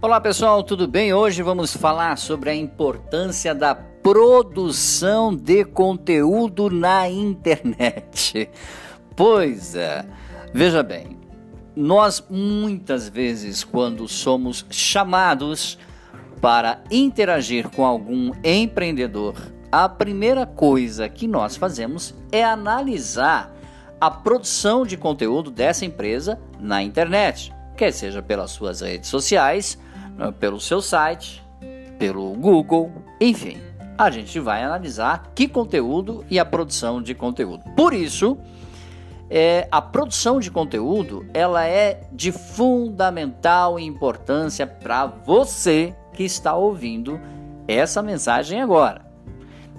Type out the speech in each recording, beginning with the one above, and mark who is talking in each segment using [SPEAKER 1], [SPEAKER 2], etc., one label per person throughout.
[SPEAKER 1] Olá pessoal, tudo bem? Hoje vamos falar sobre a importância da produção de conteúdo na internet. Pois é, veja bem, nós muitas vezes, quando somos chamados para interagir com algum empreendedor, a primeira coisa que nós fazemos é analisar a produção de conteúdo dessa empresa na internet, quer seja pelas suas redes sociais pelo seu site, pelo Google, enfim. A gente vai analisar que conteúdo e a produção de conteúdo. Por isso, é, a produção de conteúdo ela é de fundamental importância para você que está ouvindo essa mensagem agora.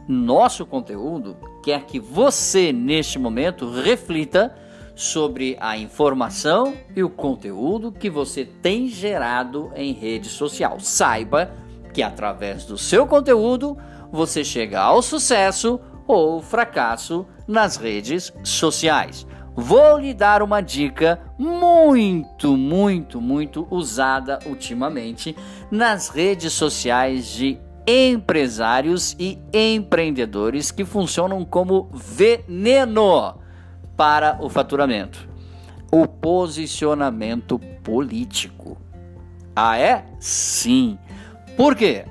[SPEAKER 1] Nosso conteúdo quer que você, neste momento, reflita sobre a informação e o conteúdo que você tem gerado em rede social. Saiba que através do seu conteúdo você chega ao sucesso ou fracasso nas redes sociais. Vou lhe dar uma dica muito, muito, muito usada ultimamente nas redes sociais de empresários e empreendedores que funcionam como veneno para o faturamento. O posicionamento político. Ah, é? Sim. Por quê?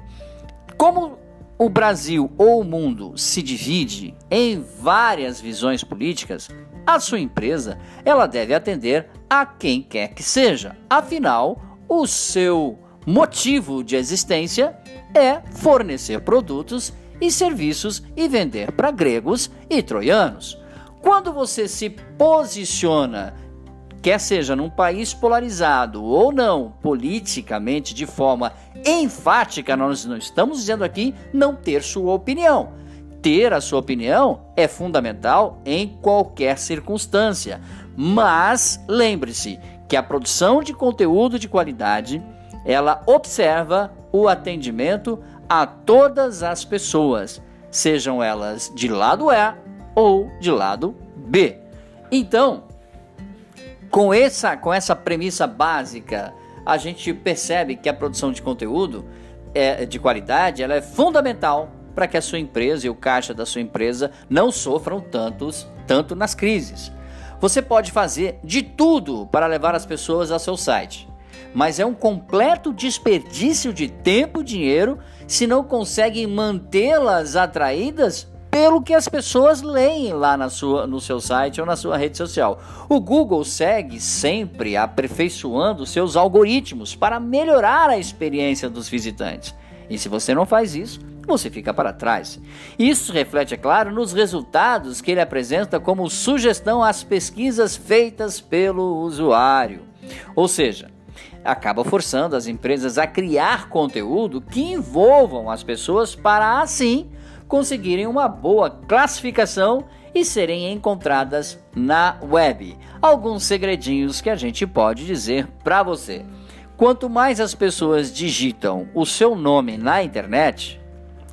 [SPEAKER 1] Como o Brasil ou o mundo se divide em várias visões políticas, a sua empresa ela deve atender a quem quer que seja. Afinal, o seu motivo de existência é fornecer produtos e serviços e vender para gregos e troianos. Quando você se posiciona, quer seja num país polarizado ou não, politicamente, de forma enfática, nós não estamos dizendo aqui não ter sua opinião. Ter a sua opinião é fundamental em qualquer circunstância. Mas lembre-se que a produção de conteúdo de qualidade, ela observa o atendimento a todas as pessoas, sejam elas de lado A ou de lado B. Então, com essa, com essa premissa básica, a gente percebe que a produção de conteúdo é, de qualidade ela é fundamental para que a sua empresa e o caixa da sua empresa não sofram tantos, tanto nas crises. Você pode fazer de tudo para levar as pessoas ao seu site, mas é um completo desperdício de tempo e dinheiro se não consegue mantê-las atraídas pelo que as pessoas leem lá na sua, no seu site ou na sua rede social. O Google segue sempre aperfeiçoando seus algoritmos para melhorar a experiência dos visitantes. E se você não faz isso, você fica para trás. Isso reflete, é claro, nos resultados que ele apresenta como sugestão às pesquisas feitas pelo usuário. Ou seja, acaba forçando as empresas a criar conteúdo que envolvam as pessoas para assim conseguirem uma boa classificação e serem encontradas na web. Alguns segredinhos que a gente pode dizer para você. Quanto mais as pessoas digitam o seu nome na internet,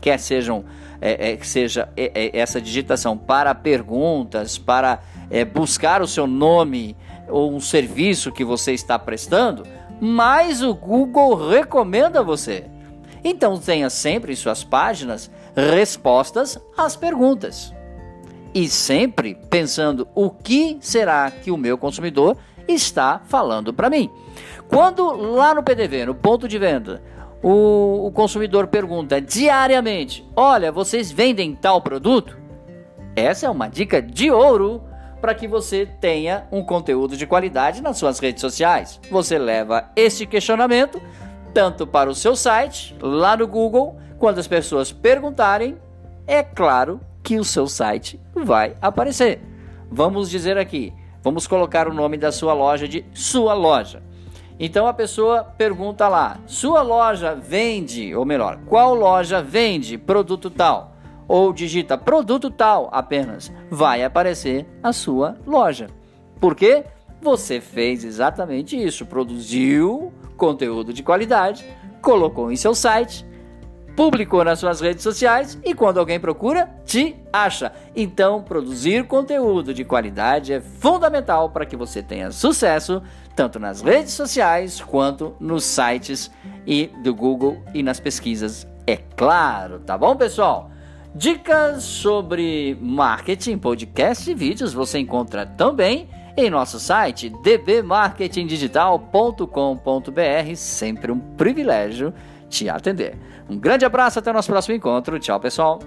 [SPEAKER 1] quer sejam é, é, seja é, é essa digitação para perguntas, para é, buscar o seu nome ou um serviço que você está prestando, mais o Google recomenda você. Então tenha sempre em suas páginas respostas às perguntas. E sempre pensando o que será que o meu consumidor está falando para mim. Quando lá no PDV, no ponto de venda, o, o consumidor pergunta diariamente: Olha, vocês vendem tal produto? Essa é uma dica de ouro para que você tenha um conteúdo de qualidade nas suas redes sociais. Você leva esse questionamento tanto para o seu site, lá no Google, quando as pessoas perguntarem, é claro que o seu site vai aparecer. Vamos dizer aqui, vamos colocar o nome da sua loja de sua loja. Então a pessoa pergunta lá: sua loja vende, ou melhor, qual loja vende produto tal? Ou digita produto tal apenas, vai aparecer a sua loja. Por quê? Você fez exatamente isso, produziu conteúdo de qualidade, colocou em seu site publicou nas suas redes sociais e quando alguém procura, te acha. Então, produzir conteúdo de qualidade é fundamental para que você tenha sucesso tanto nas redes sociais quanto nos sites e do Google e nas pesquisas, é claro, tá bom, pessoal? Dicas sobre marketing, podcast e vídeos você encontra também em nosso site dbmarketingdigital.com.br. Sempre um privilégio te atender. Um grande abraço, até o nosso próximo encontro. Tchau, pessoal.